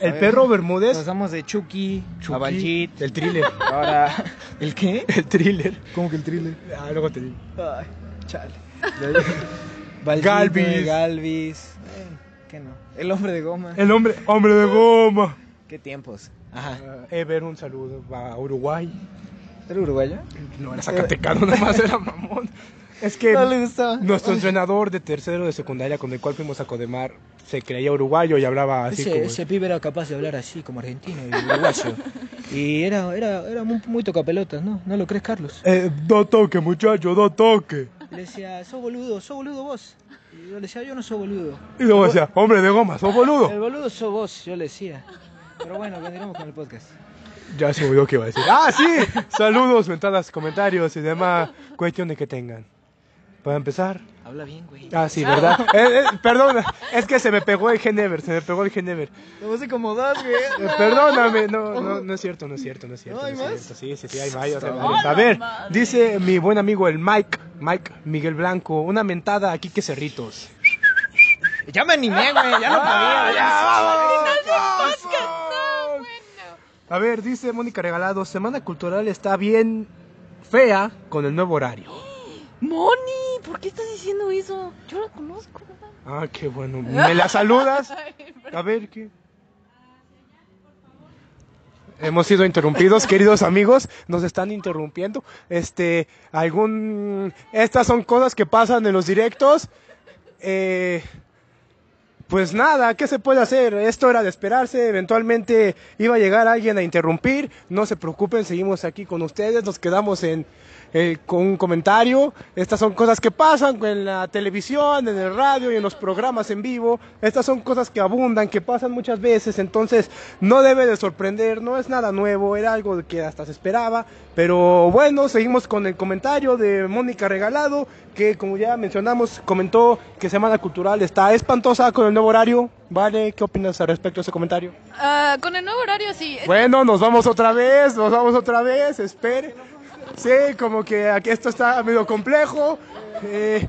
el ver, perro Bermúdez, Pasamos de Chucky, Chucky, el thriller, ahora... ¿El qué? el thriller. ¿Cómo que el thriller? Ah, luego te digo. Ay, chale. Galvis. Galvis. ¿Qué no? El hombre de goma. El hombre, hombre de goma. ¿Qué tiempos? Ajá. Ah, Ever, un saludo a Uruguay. ¿Era uruguayo? No, era Zacatecano, nomás era mamón. Es que No nuestro entrenador de tercero de secundaria con el cual fuimos a Codemar se creía uruguayo y hablaba así Ese, como... ese pibe era capaz de hablar así como argentino y uruguayo. y era, era, era muy, muy tocapelotas, ¿no? ¿No lo crees, Carlos? Eh, do toque, muchacho, do toque. Le decía, sos boludo, sos boludo vos. Y yo le decía, yo no soy boludo. Y luego decía, hombre de goma, sos El boludo. boludo sos vos, yo le decía. Pero bueno, continuamos con el podcast. Ya se olvidó que iba a decir. ¡Ah, sí! Saludos, ventanas, comentarios y demás cuestiones que tengan. Para empezar... Habla bien, güey. Ah, sí, ¿verdad? Eh, eh, perdón, es que se me pegó el Genever, se me pegó el Genever. Lo hace como dos, güey. Eh, perdóname, no, no, no es cierto, no es cierto, no es cierto. ¿No hay no es más? cierto. Sí, sí, sí, hay más. a ver, dice mi buen amigo el Mike, Mike Miguel Blanco, una mentada aquí que cerritos. Ya me animé, güey, ya no podía. A ver, dice Mónica Regalado, Semana Cultural está bien fea con el nuevo horario. Moni, ¿por qué estás diciendo eso? Yo la conozco. Ah, qué bueno. ¿Me la saludas? A ver, ¿qué? Hemos sido interrumpidos, queridos amigos, nos están interrumpiendo. Este, algún, estas son cosas que pasan en los directos. Eh, pues nada, ¿qué se puede hacer? Esto era de esperarse, eventualmente iba a llegar alguien a interrumpir. No se preocupen, seguimos aquí con ustedes, nos quedamos en eh, con un comentario. Estas son cosas que pasan en la televisión, en el radio y en los programas en vivo. Estas son cosas que abundan, que pasan muchas veces, entonces no debe de sorprender, no es nada nuevo, era algo que hasta se esperaba. Pero bueno, seguimos con el comentario de Mónica Regalado, que como ya mencionamos, comentó que Semana Cultural está espantosa con el nuevo horario. Vale, ¿qué opinas al respecto de ese comentario? Ah, con el nuevo horario sí. Bueno, nos vamos otra vez, nos vamos otra vez, espere. Sí, como que aquí esto está medio complejo. Eh,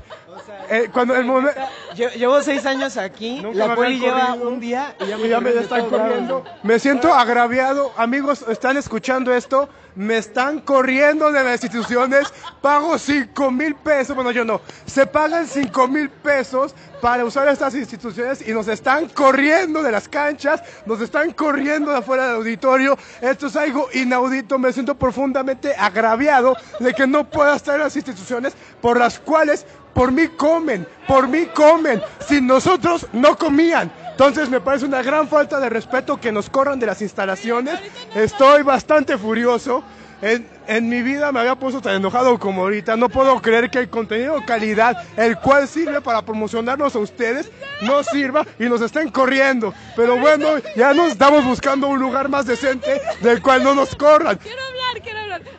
eh, cuando el momento... Lle- Llevo seis años aquí, Nunca la poli lleva un día y ya me, Y ya me están corriendo. Me siento agraviado. Amigos, ¿están escuchando esto? Me están corriendo de las instituciones. Pago 5 mil pesos. Bueno, yo no. Se pagan 5 mil pesos para usar estas instituciones y nos están corriendo de las canchas. Nos están corriendo de afuera del auditorio. Esto es algo inaudito. Me siento profundamente agraviado de que no pueda estar en las instituciones por las cuales por mí comen, por mí comen. Sin nosotros no comían. Entonces me parece una gran falta de respeto que nos corran de las instalaciones. Estoy bastante furioso. En, mi vida me había puesto tan enojado como ahorita. No puedo creer que el contenido de calidad, el cual sirve para promocionarnos a ustedes, no sirva y nos estén corriendo. Pero bueno, ya nos estamos buscando un lugar más decente del cual no nos corran.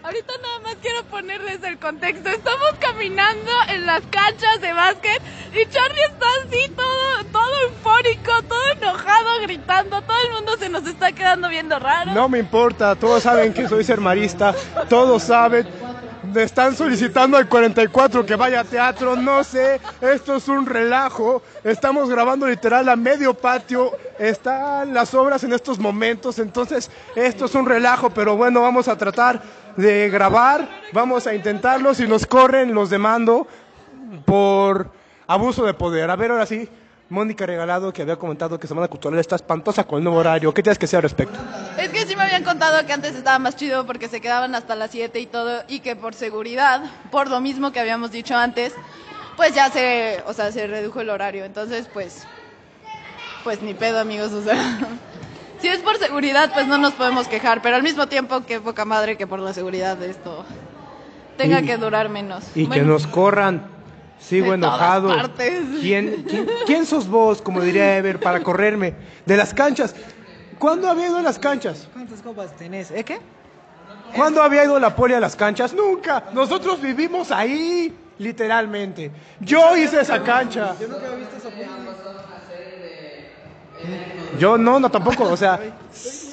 Ahorita nada más quiero ponerles el contexto. Estamos caminando en las canchas de básquet y Charlie está así todo, todo eufórico, todo enojado, gritando. Todo el mundo se nos está quedando viendo raro. No me importa, todos saben que soy sermarista, todos saben. Están solicitando al 44 que vaya a teatro, no sé, esto es un relajo. Estamos grabando literal a medio patio, están las obras en estos momentos, entonces esto es un relajo, pero bueno, vamos a tratar de grabar, vamos a intentarlo, si nos corren los demando por abuso de poder. A ver, ahora sí, Mónica Regalado, que había comentado que Semana Cultural está espantosa con el nuevo horario, ¿qué tienes que decir al respecto? Es que sí me habían contado que antes estaba más chido porque se quedaban hasta las 7 y todo y que por seguridad, por lo mismo que habíamos dicho antes, pues ya se, o sea, se redujo el horario. Entonces, pues pues ni pedo, amigos, o sea, si es por seguridad, pues no nos podemos quejar, pero al mismo tiempo que poca madre que por la seguridad de esto tenga Y- que durar menos. Y que nos corran. Sigo De todas enojado. partes. ¿Quién, quién, quién sos vos, como diría Ever, para correrme de las canchas? ¿Cuándo había ido a las canchas? ¿Cuántas copas tenés? ¿Eh qué? ¿Cuándo había ido la poli a las canchas? Nunca. Nosotros vivimos ahí, literalmente. Yo hice esa cancha. Yo nunca he visto esa poli. Yo no, no tampoco, o sea,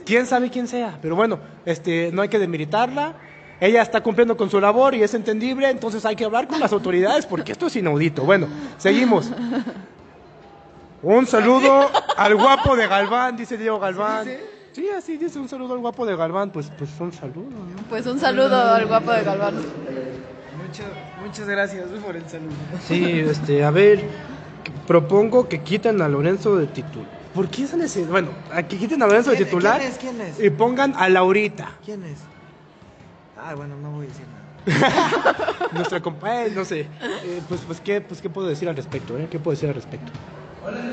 quién sabe quién sea, pero bueno, este, no hay que demilitarla. Ella está cumpliendo con su labor y es entendible, entonces hay que hablar con las autoridades porque esto es inaudito. Bueno, seguimos. Un saludo al guapo de Galván, dice Diego Galván. Sí, así dice un saludo al guapo de Galván, pues, pues un saludo, ¿no? Pues un saludo al guapo de Galván. Muchas, muchas gracias por el saludo. Sí, este, a ver, propongo que quiten a Lorenzo de titular. ¿Por qué es necesario? Bueno, que quiten a Lorenzo de ¿Quién- titular quién es? ¿Quién es? y pongan a Laurita. ¿Quién es? Ah, bueno, no voy a decir nada. Nuestra compa, eh, no sé. Eh, pues, pues, ¿qué, pues, ¿qué puedo decir al respecto? Eh? ¿Qué puedo decir al respecto?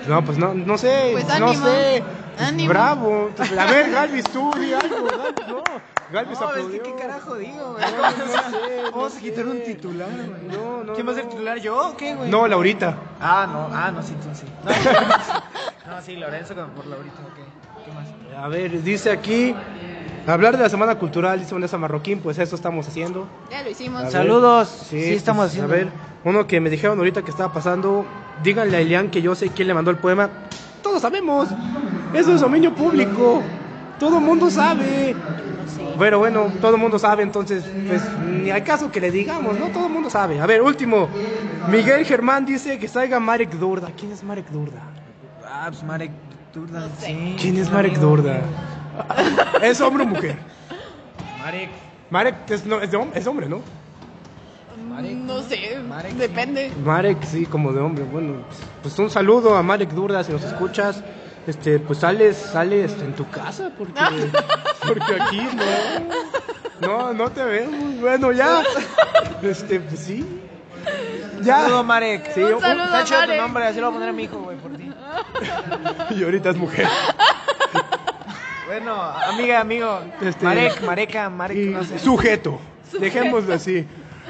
No, pues no, no sé. Pues no ánimo, sé. Pues, ánimo. bravo. A ver, Galvis, tú di algo. Galvis, no. Galvis No, es que qué carajo digo, güey. No, no sé, Vamos no a quitar un titular, güey. No, no, ¿Quién va a ser titular? ¿Yo o qué, güey? No, Laurita. Ah, no, ah, no, sí, tú sí. No, sí, Lorenzo como por Laurita, ok. ¿Qué más? A ver, dice aquí. Hablar de la Semana Cultural, dice Vanessa Marroquín, pues eso estamos haciendo. Ya lo hicimos. A ver. Saludos. Sí, pues, estamos haciendo. A ver, uno que me dijeron ahorita que estaba pasando, díganle a Elian que yo sé quién le mandó el poema. Todos sabemos, eso es dominio público, todo el mundo sabe. Pero bueno, todo el mundo sabe, entonces, pues ni al caso que le digamos, ¿no? Todo el mundo sabe. A ver, último, Miguel Germán dice que salga Marek Durda. ¿Quién es Marek Durda? Ah, pues Marek Durda, sí. ¿Quién es Marek Durda? ¿Es hombre o mujer? Marek. Marek es, no, es, de hom- es hombre, ¿no? No sé, Marek, depende. Marek, sí, como de hombre. Bueno, pues un saludo a Marek Durda, si nos escuchas. Este, pues sales, sales en tu casa, porque, porque aquí no, no, no te vemos. Bueno, ya, este, pues sí, ya. Saludo, Marek. Sí, Un un- saludo Está a chido tu Marek. nombre, así lo voy a poner a mi hijo, güey, por ti. y ahorita es mujer. Bueno, amiga, amigo. Este- Marek, Mareca, Marek, Y no sé. sujeto, dejémoslo así.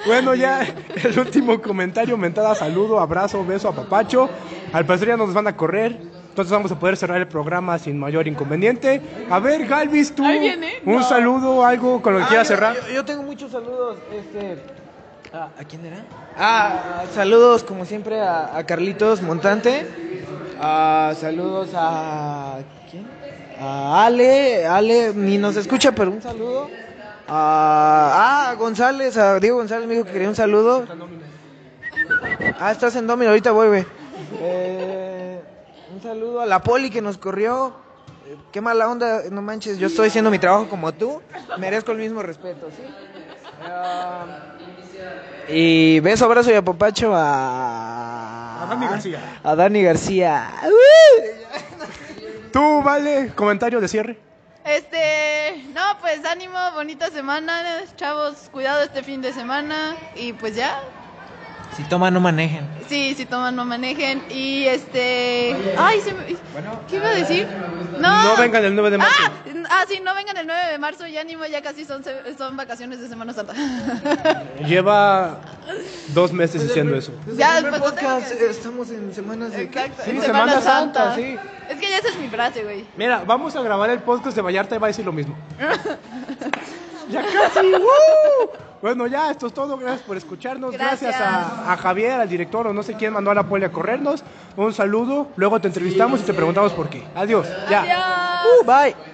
Bueno, ya el último comentario, mentada, saludo, abrazo, beso, a papacho. Al parecer ya nos van a correr, entonces vamos a poder cerrar el programa sin mayor inconveniente. A ver, Galvis, tú, Ahí viene. un No. saludo, algo con lo que Ah, quieras cerrar. Yo, yo tengo muchos saludos. Este, ah, ¿A quién era? Ah, saludos como siempre a, a Carlitos Montante. Ah, saludos a. ¿Quién? A Ale. Ale ni nos escucha, pero un saludo. A, ah, González, a Diego González me dijo que quería un saludo. Ah, estás en Domino, ahorita voy, güey. Eh, un saludo a la poli que nos corrió. Eh, Qué mala onda, no manches, yo estoy haciendo mi trabajo como tú. Merezco el mismo respeto, ¿sí? Ah, y beso, abrazo y apapacho a... A Dani García. A Dani García. Tú, vale, comentario de cierre. Este, no, pues ánimo, bonita semana, chavos, cuidado este fin de semana y pues ya. Si toman, no manejen. Sí, si toman no manejen y este, ay, se me... ¿qué iba a decir? No. No vengan el 9 de marzo. Ah, ah, sí, no vengan el 9 de marzo, ya ánimo, ya casi son se- son vacaciones de Semana Santa. Lleva dos meses diciendo eso. Ya, Desde el pues, podcast, que- eh, estamos en semanas de... Exacto, Sí, en Semana Semana, Santa, Santa. sí. Es que ya esa es mi frase, güey. Mira, vamos a grabar el podcast de Vallarta y va a decir lo mismo. ya casi. ¡woo! Bueno, ya, esto es todo. Gracias por escucharnos. Gracias, Gracias. a, a Javier, al director, o no sé quién mandó a la poli a corrernos. Un saludo. Luego te entrevistamos y te preguntamos por qué. Adiós. Ya. Adiós. Uh, bye.